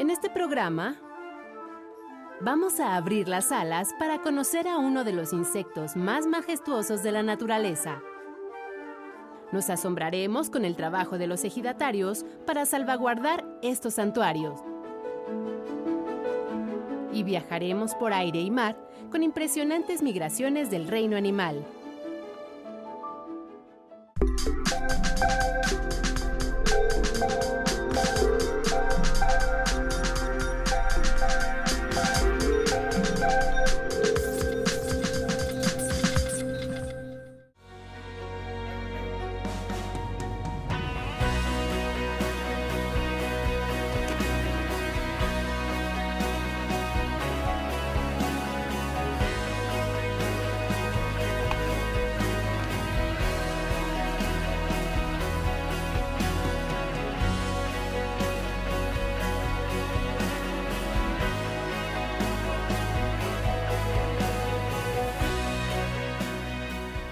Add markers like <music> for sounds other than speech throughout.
En este programa vamos a abrir las alas para conocer a uno de los insectos más majestuosos de la naturaleza. Nos asombraremos con el trabajo de los ejidatarios para salvaguardar estos santuarios. Y viajaremos por aire y mar con impresionantes migraciones del reino animal.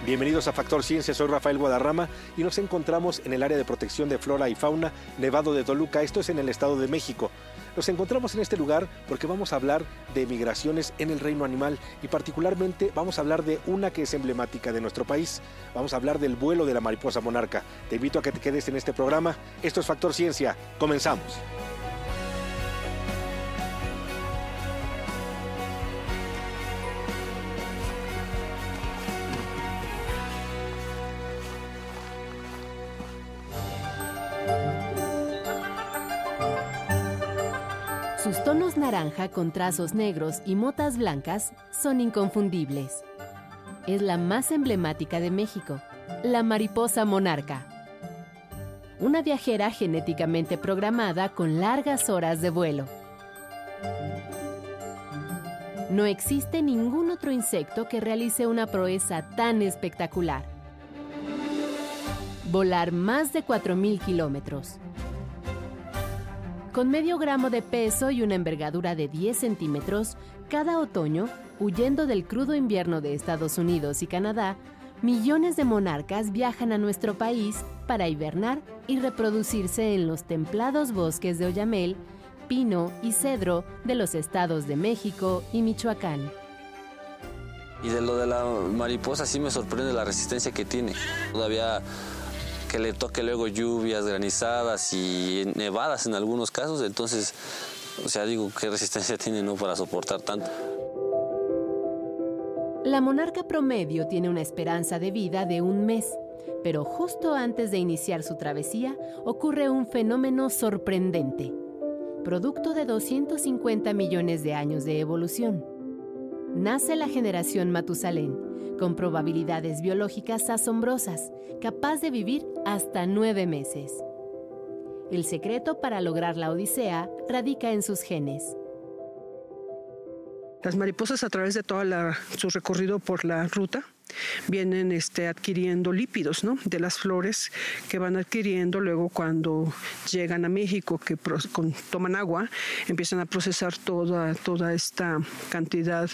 Bienvenidos a Factor Ciencia, soy Rafael Guadarrama y nos encontramos en el área de protección de flora y fauna Nevado de Toluca, esto es en el Estado de México. Nos encontramos en este lugar porque vamos a hablar de migraciones en el reino animal y particularmente vamos a hablar de una que es emblemática de nuestro país. Vamos a hablar del vuelo de la mariposa monarca. Te invito a que te quedes en este programa. Esto es Factor Ciencia. Comenzamos. Sus tonos naranja con trazos negros y motas blancas son inconfundibles. Es la más emblemática de México, la mariposa monarca. Una viajera genéticamente programada con largas horas de vuelo. No existe ningún otro insecto que realice una proeza tan espectacular. Volar más de 4.000 kilómetros con medio gramo de peso y una envergadura de 10 centímetros, cada otoño, huyendo del crudo invierno de Estados Unidos y Canadá, millones de monarcas viajan a nuestro país para hibernar y reproducirse en los templados bosques de Oyamel, pino y cedro de los estados de México y Michoacán. Y de lo de la mariposa sí me sorprende la resistencia que tiene. Todavía que le toque luego lluvias, granizadas y nevadas en algunos casos, entonces, o sea, digo, ¿qué resistencia tiene no para soportar tanto? La monarca promedio tiene una esperanza de vida de un mes, pero justo antes de iniciar su travesía ocurre un fenómeno sorprendente, producto de 250 millones de años de evolución. Nace la generación Matusalén, con probabilidades biológicas asombrosas, capaz de vivir hasta nueve meses. El secreto para lograr la Odisea radica en sus genes. Las mariposas a través de todo su recorrido por la ruta vienen este, adquiriendo lípidos ¿no? de las flores que van adquiriendo luego cuando llegan a México, que toman agua, empiezan a procesar toda, toda esta cantidad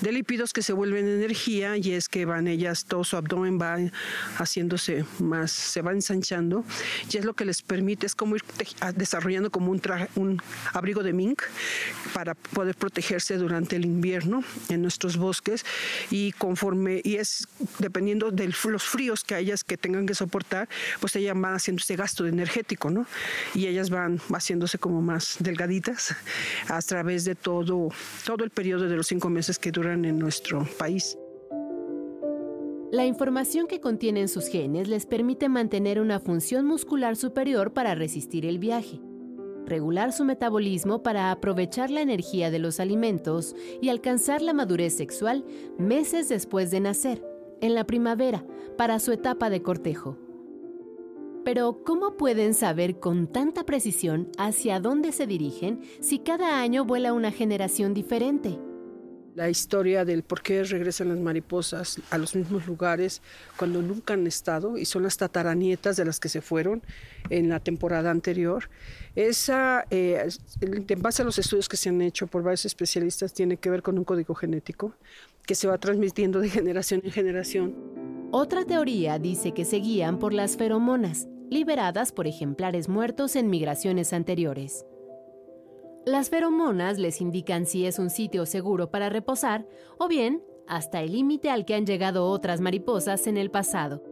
de lípidos que se vuelven energía y es que van ellas, todo su abdomen va haciéndose más, se va ensanchando y es lo que les permite, es como ir desarrollando como un, un abrigo de mink para poder protegerse durante el invierno en nuestros bosques y conforme, y es dependiendo de los fríos que ellas que tengan que soportar, pues ellas van haciendo ese gasto energético, ¿no? Y ellas van haciéndose como más delgaditas a través de todo, todo el periodo de los cinco meses que duran en nuestro país. La información que contienen sus genes les permite mantener una función muscular superior para resistir el viaje regular su metabolismo para aprovechar la energía de los alimentos y alcanzar la madurez sexual meses después de nacer, en la primavera, para su etapa de cortejo. Pero, ¿cómo pueden saber con tanta precisión hacia dónde se dirigen si cada año vuela una generación diferente? La historia del por qué regresan las mariposas a los mismos lugares cuando nunca han estado y son las tataranietas de las que se fueron en la temporada anterior. Esa, eh, en base a los estudios que se han hecho por varios especialistas, tiene que ver con un código genético que se va transmitiendo de generación en generación. Otra teoría dice que se guían por las feromonas, liberadas por ejemplares muertos en migraciones anteriores. Las feromonas les indican si es un sitio seguro para reposar o bien hasta el límite al que han llegado otras mariposas en el pasado.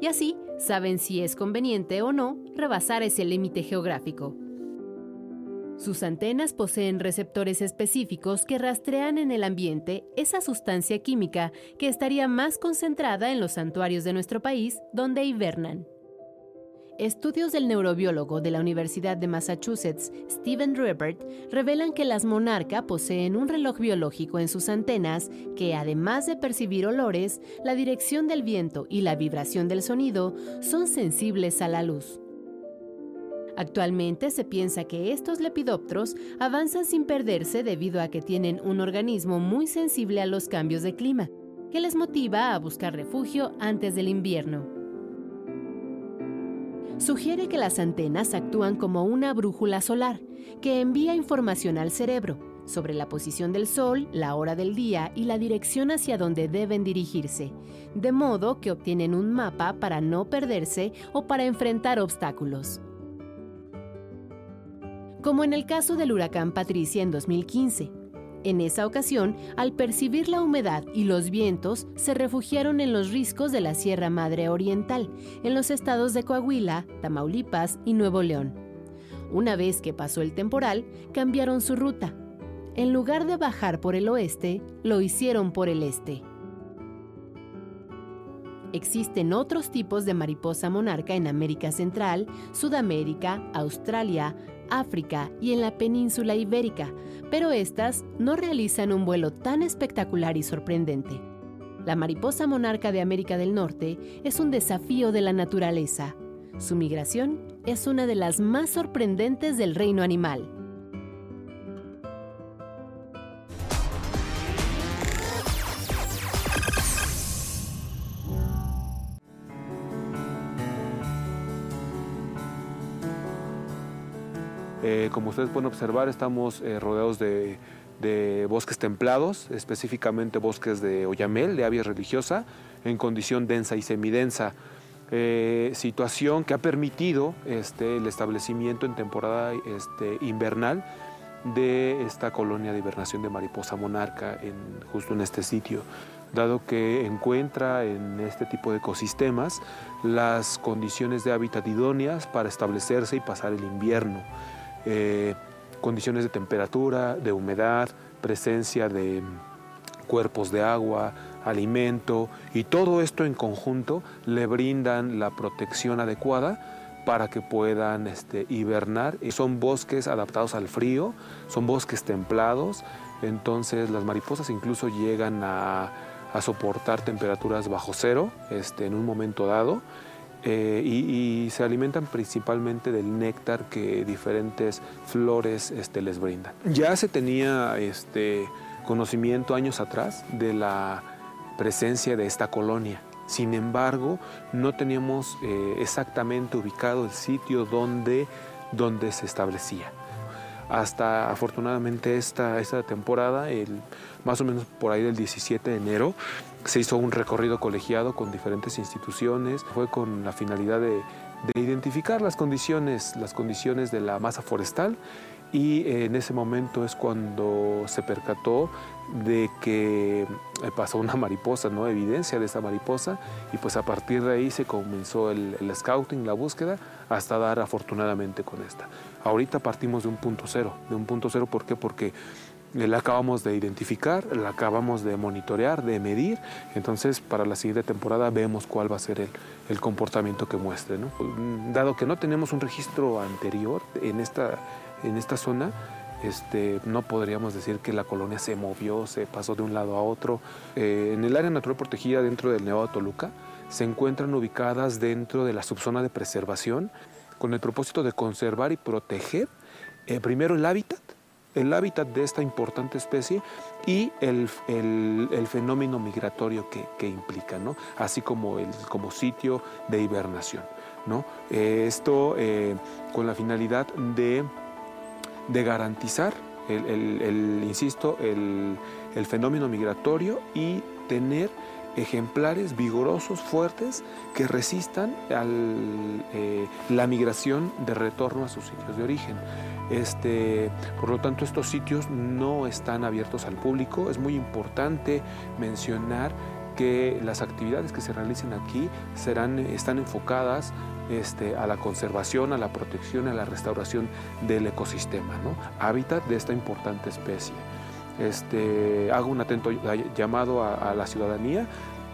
Y así saben si es conveniente o no rebasar ese límite geográfico. Sus antenas poseen receptores específicos que rastrean en el ambiente esa sustancia química que estaría más concentrada en los santuarios de nuestro país donde hibernan. Estudios del neurobiólogo de la Universidad de Massachusetts, Stephen Rupert, revelan que las monarca poseen un reloj biológico en sus antenas que, además de percibir olores, la dirección del viento y la vibración del sonido, son sensibles a la luz. Actualmente se piensa que estos lepidópteros avanzan sin perderse debido a que tienen un organismo muy sensible a los cambios de clima, que les motiva a buscar refugio antes del invierno. Sugiere que las antenas actúan como una brújula solar que envía información al cerebro sobre la posición del sol, la hora del día y la dirección hacia donde deben dirigirse, de modo que obtienen un mapa para no perderse o para enfrentar obstáculos como en el caso del huracán Patricia en 2015. En esa ocasión, al percibir la humedad y los vientos, se refugiaron en los riscos de la Sierra Madre Oriental, en los estados de Coahuila, Tamaulipas y Nuevo León. Una vez que pasó el temporal, cambiaron su ruta. En lugar de bajar por el oeste, lo hicieron por el este. Existen otros tipos de mariposa monarca en América Central, Sudamérica, Australia, África y en la península ibérica, pero estas no realizan un vuelo tan espectacular y sorprendente. La mariposa monarca de América del Norte es un desafío de la naturaleza. Su migración es una de las más sorprendentes del reino animal. Eh, como ustedes pueden observar, estamos eh, rodeados de, bosques templados, específicamente bosques de oyamel, de avia religiosa, en condición densa y semidensa. Eh, situación que ha permitido este, el establecimiento en temporada este, invernal de esta colonia de hibernación de mariposa monarca justo en este sitio, dado que encuentra en este tipo de ecosistemas las condiciones de hábitat idóneas para establecerse y pasar el invierno. Eh, condiciones de temperatura, de humedad, presencia de cuerpos de agua, alimento y todo esto en conjunto le brindan la protección adecuada para que puedan este, hibernar. Son bosques adaptados al frío, son bosques templados, entonces las mariposas incluso llegan a, soportar temperaturas bajo cero este, en un momento dado. Eh, y, se alimentan principalmente del néctar que diferentes flores este, les brindan. Ya se tenía este, conocimiento años atrás de la presencia de esta colonia. Sin embargo, no teníamos eh, exactamente ubicado el sitio donde, donde se establecía. Hasta afortunadamente esta, esta temporada, el, más o menos por ahí del 17 de enero, se hizo un recorrido colegiado con diferentes instituciones, fue con la finalidad de, identificar las condiciones, las condiciones de la masa forestal y en ese momento es cuando se percató de que eh, pasó una mariposa, ¿no? evidencia de esa mariposa y pues a partir de ahí se comenzó el, el scouting, la búsqueda, hasta dar afortunadamente con esta. Ahorita partimos de un punto cero, de un punto cero, ¿por qué? Porque la acabamos de identificar, la acabamos de monitorear, de medir, entonces para la siguiente temporada vemos cuál va a ser el, comportamiento que muestre. Dado que no tenemos un registro anterior en esta, en esta zona, este, no podríamos decir que la colonia se movió, se pasó de un lado a otro. Eh, en el área natural protegida dentro del Nevado Toluca se encuentran ubicadas dentro de la subzona de preservación con el propósito de conservar y proteger eh, primero el hábitat el hábitat de esta importante especie y el, fenómeno migratorio que, implica, así como, el, como sitio de hibernación. ¿no? Eh, esto con la finalidad de, de garantizar, el, insisto, el, fenómeno migratorio y tener ejemplares vigorosos, fuertes, que resistan a eh, la migración de retorno a sus sitios de origen. Este, por lo tanto, estos sitios no están abiertos al público. Es muy importante mencionar que las actividades que se realicen aquí serán, están enfocadas este, a la conservación, a la protección, a la restauración del ecosistema, ¿no? hábitat de esta importante especie. Este, hago un atento llamado a, la ciudadanía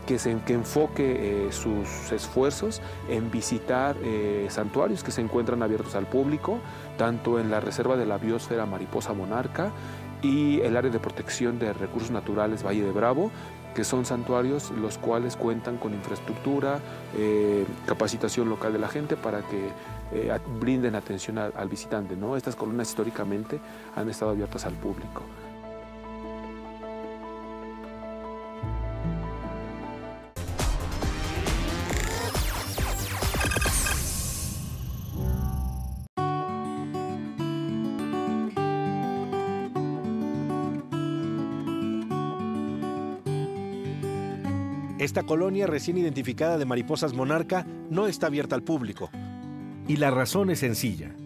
que, se, que enfoque eh, sus esfuerzos en visitar eh, santuarios que se encuentran abiertos al público, tanto en la Reserva de la Biosfera Mariposa Monarca y el área de protección de recursos naturales Valle de Bravo, que son santuarios los cuales cuentan con infraestructura, eh, capacitación local de la gente para que brinden atención al visitante. ¿no? Estas columnas históricamente han estado abiertas al público. Esta colonia recién identificada de mariposas monarca no está abierta al público. Y la razón es sencilla.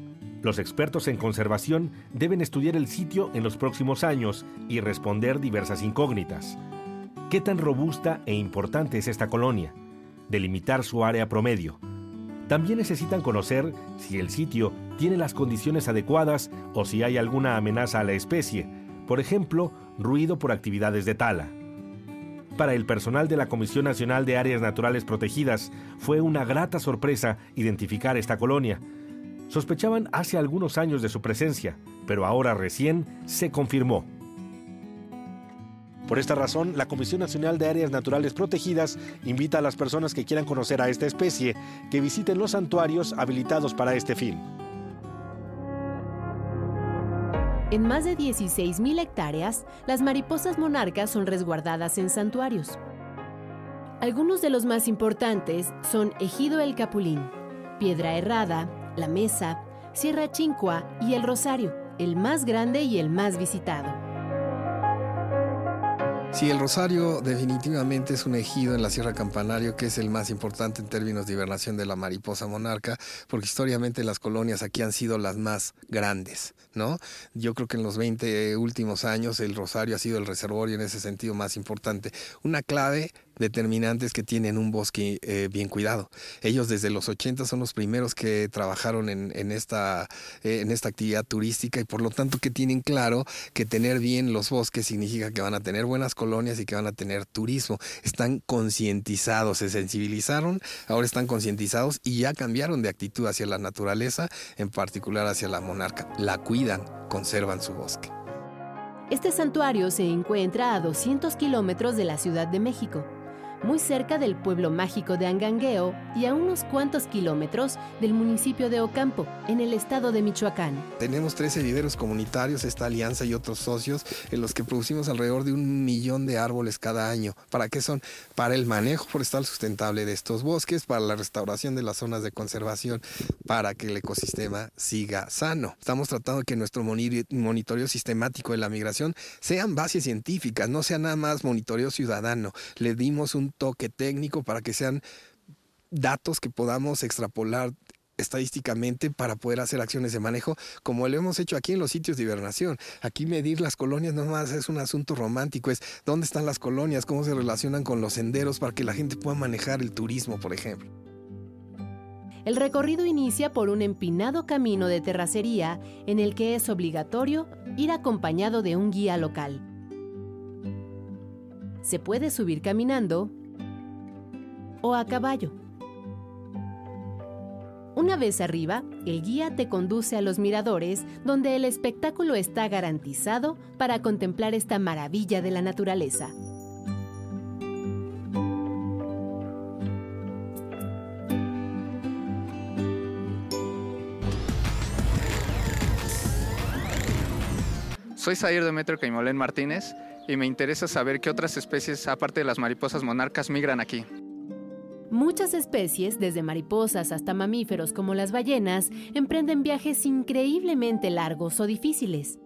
Los expertos en conservación deben estudiar el sitio en los próximos años y responder diversas incógnitas. ¿Qué tan robusta e importante es esta colonia? Delimitar su área promedio. También necesitan conocer si el sitio tiene las condiciones adecuadas o si hay alguna amenaza a la especie, por ejemplo, ruido por actividades de tala. Para el personal de la Comisión Nacional de Áreas Naturales Protegidas fue una grata sorpresa identificar esta colonia. Sospechaban hace algunos años de su presencia, pero ahora recién se confirmó. Por esta razón, la Comisión Nacional de Áreas Naturales Protegidas invita a las personas que quieran conocer a esta especie que visiten los santuarios habilitados para este fin. En más de 16.000 hectáreas, las mariposas monarcas son resguardadas en santuarios. Algunos de los más importantes son Ejido el Capulín, Piedra Errada, La Mesa, Sierra Chincua y El Rosario, el más grande y el más visitado. Sí, el Rosario definitivamente es un ejido en la Sierra Campanario que es el más importante en términos de hibernación de la mariposa monarca, porque históricamente las colonias aquí han sido las más grandes, ¿no? Yo creo que en los 20 últimos años el Rosario ha sido el reservorio en ese sentido más importante. Una clave determinantes que tienen un bosque eh, bien cuidado. Ellos desde los 80 son los primeros que trabajaron en, esta, eh, en esta actividad turística y por lo tanto que tienen claro que tener bien los bosques significa que van a tener buenas colonias y que van a tener turismo. Están concientizados, se sensibilizaron, ahora están concientizados y ya cambiaron de actitud hacia la naturaleza, en particular hacia la monarca. La cuidan, conservan su bosque. Este santuario se encuentra a 200 kilómetros de la Ciudad de México muy cerca del pueblo mágico de Angangueo y a unos cuantos kilómetros del municipio de Ocampo, en el estado de Michoacán. Tenemos 13 viveros comunitarios, esta alianza y otros socios, en los que producimos alrededor de un millón de árboles cada año. ¿Para qué son? Para el manejo forestal sustentable de estos bosques, para la restauración de las zonas de conservación, para que el ecosistema siga sano. Estamos tratando de que nuestro monitoreo sistemático de la migración sean bases científicas, no sea nada más monitoreo ciudadano. Le dimos un toque técnico para que sean datos que podamos extrapolar estadísticamente para poder hacer acciones de manejo, como lo hemos hecho aquí en los sitios de hibernación. Aquí medir las colonias no más es un asunto romántico, es dónde están las colonias, cómo se relacionan con los senderos para que la gente pueda manejar el turismo, por ejemplo. El recorrido inicia por un empinado camino de terracería en el que es obligatorio ir acompañado de un guía local. Se puede subir caminando o a caballo. Una vez arriba, el guía te conduce a los miradores donde el espectáculo está garantizado para contemplar esta maravilla de la naturaleza. Soy Zair Demetrio Caimolén Martínez y me interesa saber qué otras especies, aparte de las mariposas monarcas, migran aquí. Muchas especies, desde mariposas hasta mamíferos como las ballenas, emprenden viajes increíblemente largos o difíciles.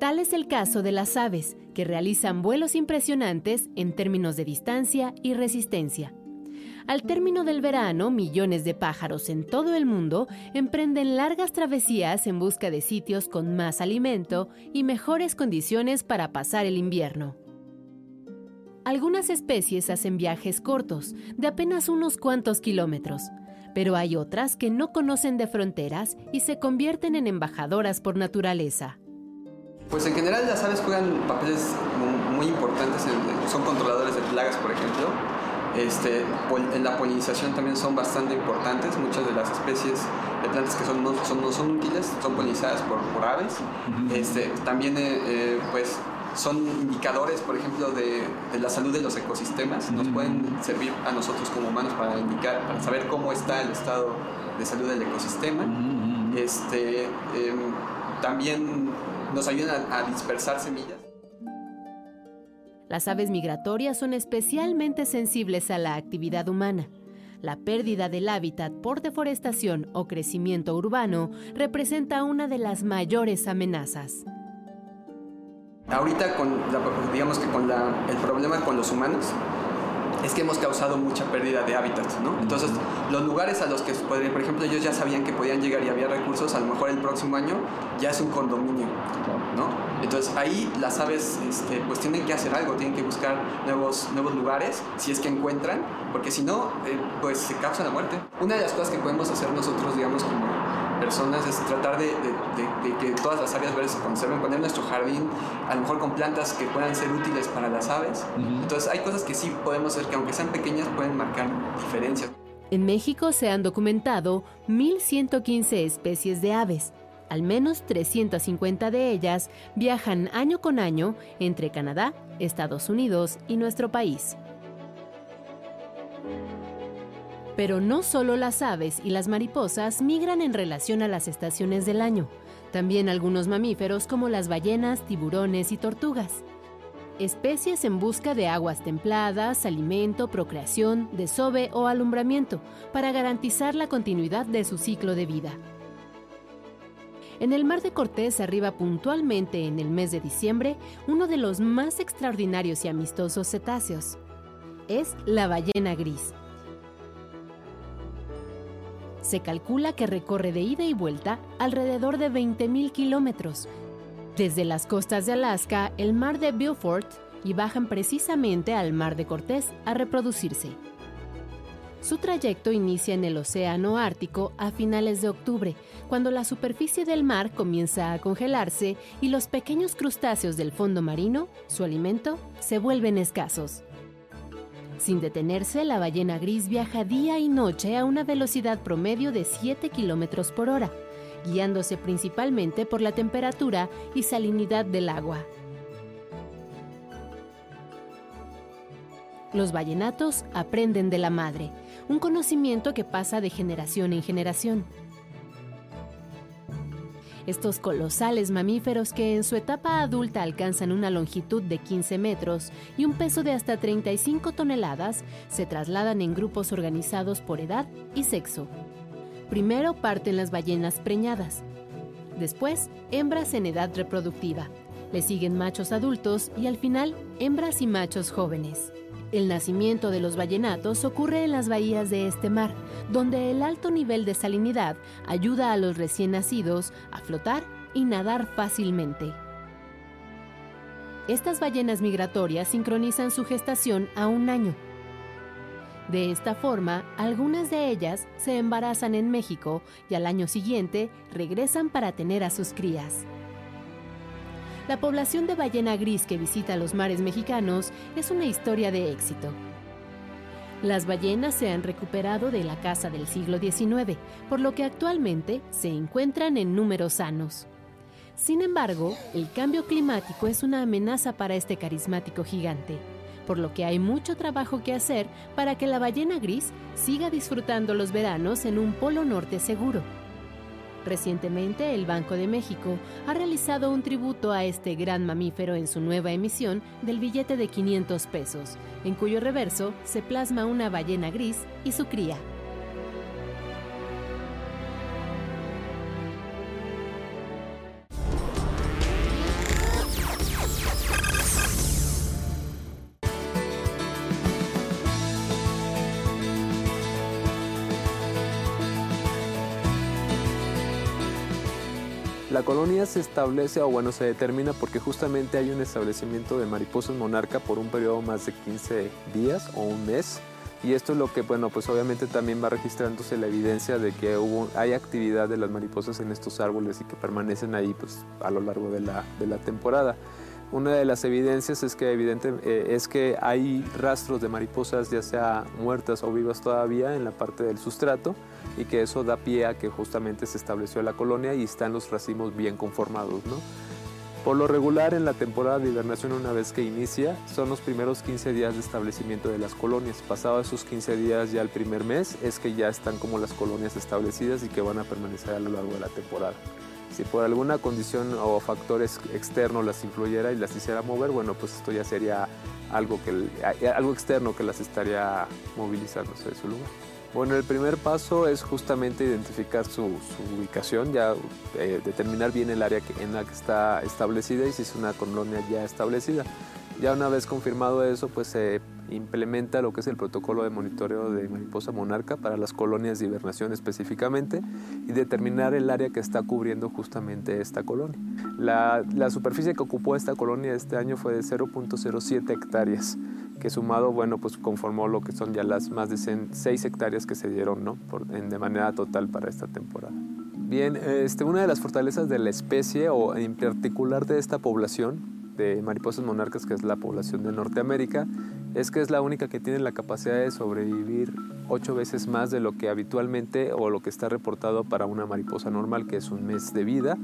Tal es el caso de las aves, que realizan vuelos impresionantes en términos de distancia y resistencia. Al término del verano, millones de pájaros en todo el mundo emprenden largas travesías en busca de sitios con más alimento y mejores condiciones para pasar el invierno. Algunas especies hacen viajes cortos, de apenas unos cuantos kilómetros, pero hay otras que no conocen de fronteras y se convierten en embajadoras por naturaleza. Pues en general las aves juegan papeles muy importantes, son controladores de plagas, por ejemplo, este, en la polinización también son bastante importantes. Muchas de las especies de plantas que son, no, son, no son útiles son polinizadas por, por aves. este, también eh, eh, pues, son indicadores, por ejemplo, de, de, la salud de los ecosistemas. Nos pueden servir a nosotros como humanos para indicar, para saber cómo está el estado de salud del ecosistema. Este, em, también nos ayudan a dispersar semillas. Las aves migratorias son especialmente sensibles a la actividad humana. La pérdida del hábitat por deforestación o crecimiento urbano representa una de las mayores amenazas. Ahorita, con digamos que con el problema con los humanos, es que hemos causado mucha pérdida de hábitats, ¿no? Entonces, los lugares a los que, por ejemplo, ellos ya sabían que podían llegar y había recursos, a lo mejor el próximo año ya es un condominio, ¿no? Entonces, ahí las aves, este, pues tienen que hacer algo, tienen que buscar nuevos, nuevos lugares, si es que encuentran, porque si no, eh, pues se causa la muerte. Una de las cosas que podemos hacer nosotros, digamos, como personas es tratar de, que todas las áreas verdes se conserven, poner nuestro jardín a lo mejor con plantas que puedan ser útiles para las aves. Entonces hay cosas que sí podemos hacer que aunque sean pequeñas pueden marcar diferencias. En México se han documentado 1.115 especies de aves. Al menos 350 de ellas viajan año con año entre Canadá, Estados Unidos y nuestro país. Pero no solo las aves y las mariposas migran en relación a las estaciones del año, también algunos mamíferos como las ballenas, tiburones y tortugas. Especies en busca de aguas templadas, alimento, procreación, desove o alumbramiento, para garantizar la continuidad de su ciclo de vida. En el Mar de Cortés arriba puntualmente en el mes de diciembre uno de los más extraordinarios y amistosos cetáceos. Es la ballena gris, se calcula que recorre de ida y vuelta alrededor de 20.000 kilómetros, desde las costas de Alaska, el mar de Beaufort, y bajan precisamente al mar de Cortés a reproducirse. Su trayecto inicia en el Océano Ártico a finales de octubre, cuando la superficie del mar comienza a congelarse y los pequeños crustáceos del fondo marino, su alimento, se vuelven escasos. Sin detenerse, la ballena gris viaja día y noche a una velocidad promedio de 7 km por hora, guiándose principalmente por la temperatura y salinidad del agua. Los ballenatos aprenden de la madre, un conocimiento que pasa de generación en generación. Estos colosales mamíferos que en su etapa adulta alcanzan una longitud de 15 metros y un peso de hasta 35 toneladas se trasladan en grupos organizados por edad y sexo. Primero parten las ballenas preñadas, después hembras en edad reproductiva, le siguen machos adultos y al final hembras y machos jóvenes. El nacimiento de los ballenatos ocurre en las bahías de este mar, donde el alto nivel de salinidad ayuda a los recién nacidos a flotar y nadar fácilmente. Estas ballenas migratorias sincronizan su gestación a un año. De esta forma, algunas de ellas se embarazan en México y al año siguiente regresan para tener a sus crías. La población de ballena gris que visita los mares mexicanos es una historia de éxito. Las ballenas se han recuperado de la caza del siglo XIX, por lo que actualmente se encuentran en números sanos. Sin embargo, el cambio climático es una amenaza para este carismático gigante, por lo que hay mucho trabajo que hacer para que la ballena gris siga disfrutando los veranos en un polo norte seguro. Recientemente, el Banco de México ha realizado un tributo a este gran mamífero en su nueva emisión del billete de 500 pesos, en cuyo reverso se plasma una ballena gris y su cría. Colonia se establece o bueno, se determina porque justamente hay un establecimiento de mariposas monarca por un periodo más de 15 días o un mes. Y esto es lo que, bueno, pues obviamente también va registrándose la evidencia de que hubo, hay actividad de las mariposas en estos árboles y que permanecen ahí pues, a lo largo de la, de la temporada. Una de las evidencias es que, evidente, eh, es que hay rastros de mariposas, ya sea muertas o vivas todavía, en la parte del sustrato y que eso da pie a que justamente se estableció la colonia y están los racimos bien conformados. ¿no? Por lo regular, en la temporada de hibernación, una vez que inicia, son los primeros 15 días de establecimiento de las colonias. Pasado esos 15 días, ya el primer mes, es que ya están como las colonias establecidas y que van a permanecer a lo largo de la temporada. Si por alguna condición o factores externos las influyera y las hiciera mover, bueno, pues esto ya sería algo, que, algo externo que las estaría movilizándose de su lugar. Bueno, el primer paso es justamente identificar su, ubicación, ya eh, determinar bien el área en la que está establecida y si es una colonia ya establecida. Ya una vez confirmado eso, pues se implementa lo que es el protocolo de monitoreo de mariposa monarca para las colonias de hibernación específicamente y determinar el área que está cubriendo justamente esta colonia. La, la superficie que ocupó esta colonia este año fue de 0.07 hectáreas que sumado, bueno, pues conformó lo que son ya las más de 6 hectáreas que se dieron, ¿no? de manera total para esta temporada. Bien, este, una de las fortalezas de la especie, o en particular de esta población de mariposas monarcas, que es la población de Norteamérica, es que es la única que tiene la capacidad de sobrevivir ocho veces más de lo que habitualmente o lo que está reportado para una mariposa normal, que es un mes de vida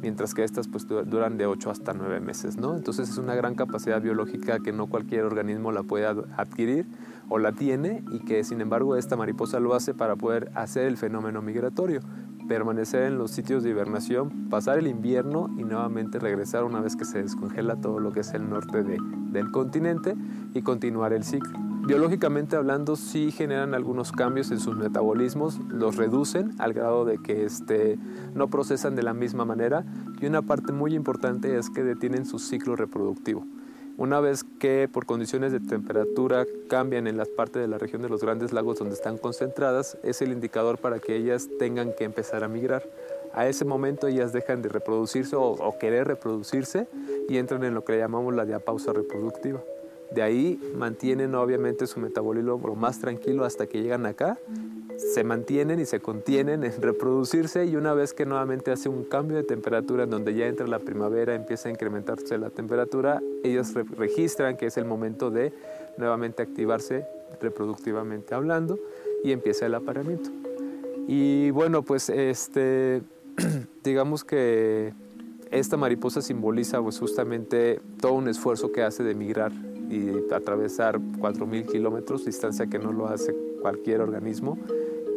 mientras que estas pues duran de 8 hasta 9 meses, ¿no? Entonces es una gran capacidad biológica que no cualquier organismo la puede adquirir o la tiene y que sin embargo esta mariposa lo hace para poder hacer el fenómeno migratorio, permanecer en los sitios de hibernación, pasar el invierno y nuevamente regresar una vez que se descongela todo lo que es el norte del continente y continuar el ciclo. Biológicamente hablando, sí generan algunos cambios en sus metabolismos, los reducen al grado de que este, no procesan de la misma manera y una parte muy importante es que detienen su ciclo reproductivo. Una vez que por condiciones de temperatura cambian en la parte de la región de los grandes lagos donde están concentradas, es el indicador para que ellas tengan que empezar a migrar. A ese momento ellas dejan de reproducirse o querer reproducirse y entran en lo que llamamos la diapausa reproductiva. De ahí mantienen obviamente su metabolismo más tranquilo hasta que llegan acá. Se mantienen y se contienen en reproducirse y una vez que nuevamente hace un cambio de temperatura en donde ya entra la primavera, empieza a incrementarse la temperatura, ellos registran que es el momento de nuevamente activarse reproductivamente hablando y empieza el apareamiento. Y bueno, pues este, <clears throat> digamos que esta mariposa simboliza pues justamente todo un esfuerzo que hace de migrar y atravesar 4.000 kilómetros, distancia que no lo hace cualquier organismo.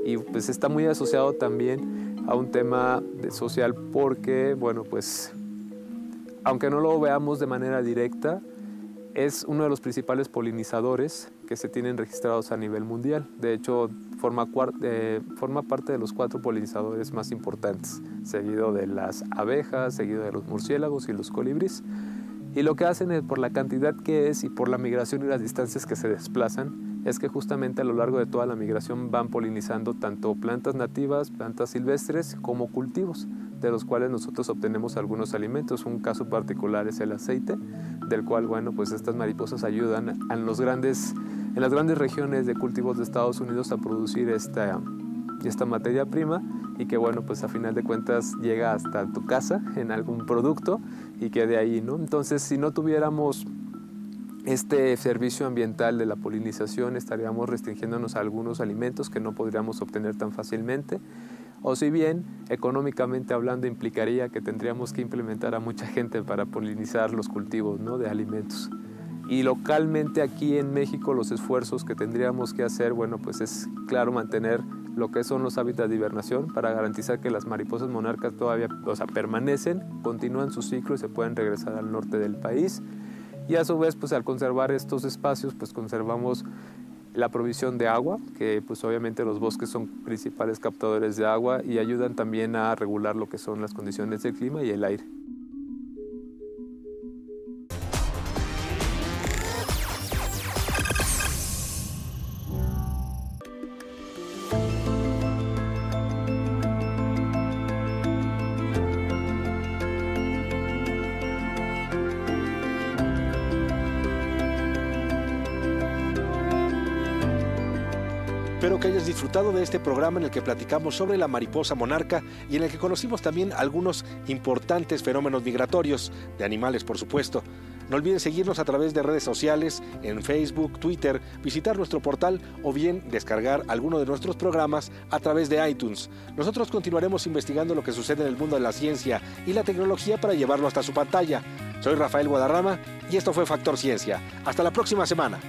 Y pues está muy asociado también a un tema social porque, bueno, pues aunque no lo veamos de manera directa, es uno de los principales polinizadores que se tienen registrados a nivel mundial. De hecho, forma, eh, forma parte de los cuatro polinizadores más importantes, seguido de las abejas, seguido de los murciélagos y los colibríes. Y lo que hacen es, por la cantidad que es y por la migración y las distancias que se desplazan, es que justamente a lo largo de toda la migración van polinizando tanto plantas nativas, plantas silvestres, como cultivos, de los cuales nosotros obtenemos algunos alimentos. Un caso particular es el aceite, del cual, bueno, pues estas mariposas ayudan en, los grandes, en las grandes regiones de cultivos de Estados Unidos a producir esta, esta materia prima y que bueno, pues a final de cuentas llega hasta tu casa en algún producto y que de ahí, ¿no? Entonces, si no tuviéramos este servicio ambiental de la polinización, estaríamos restringiéndonos a algunos alimentos que no podríamos obtener tan fácilmente. O si bien, económicamente hablando, implicaría que tendríamos que implementar a mucha gente para polinizar los cultivos ¿no? de alimentos. Y localmente aquí en México los esfuerzos que tendríamos que hacer, bueno, pues es claro mantener lo que son los hábitats de hibernación para garantizar que las mariposas monarcas todavía o sea, permanecen, continúan su ciclo y se pueden regresar al norte del país. Y a su vez, pues al conservar estos espacios, pues conservamos la provisión de agua, que pues obviamente los bosques son principales captadores de agua y ayudan también a regular lo que son las condiciones del clima y el aire. Disfrutado de este programa en el que platicamos sobre la mariposa monarca y en el que conocimos también algunos importantes fenómenos migratorios, de animales por supuesto. No olviden seguirnos a través de redes sociales, en Facebook, Twitter, visitar nuestro portal o bien descargar alguno de nuestros programas a través de iTunes. Nosotros continuaremos investigando lo que sucede en el mundo de la ciencia y la tecnología para llevarlo hasta su pantalla. Soy Rafael Guadarrama y esto fue Factor Ciencia. Hasta la próxima semana.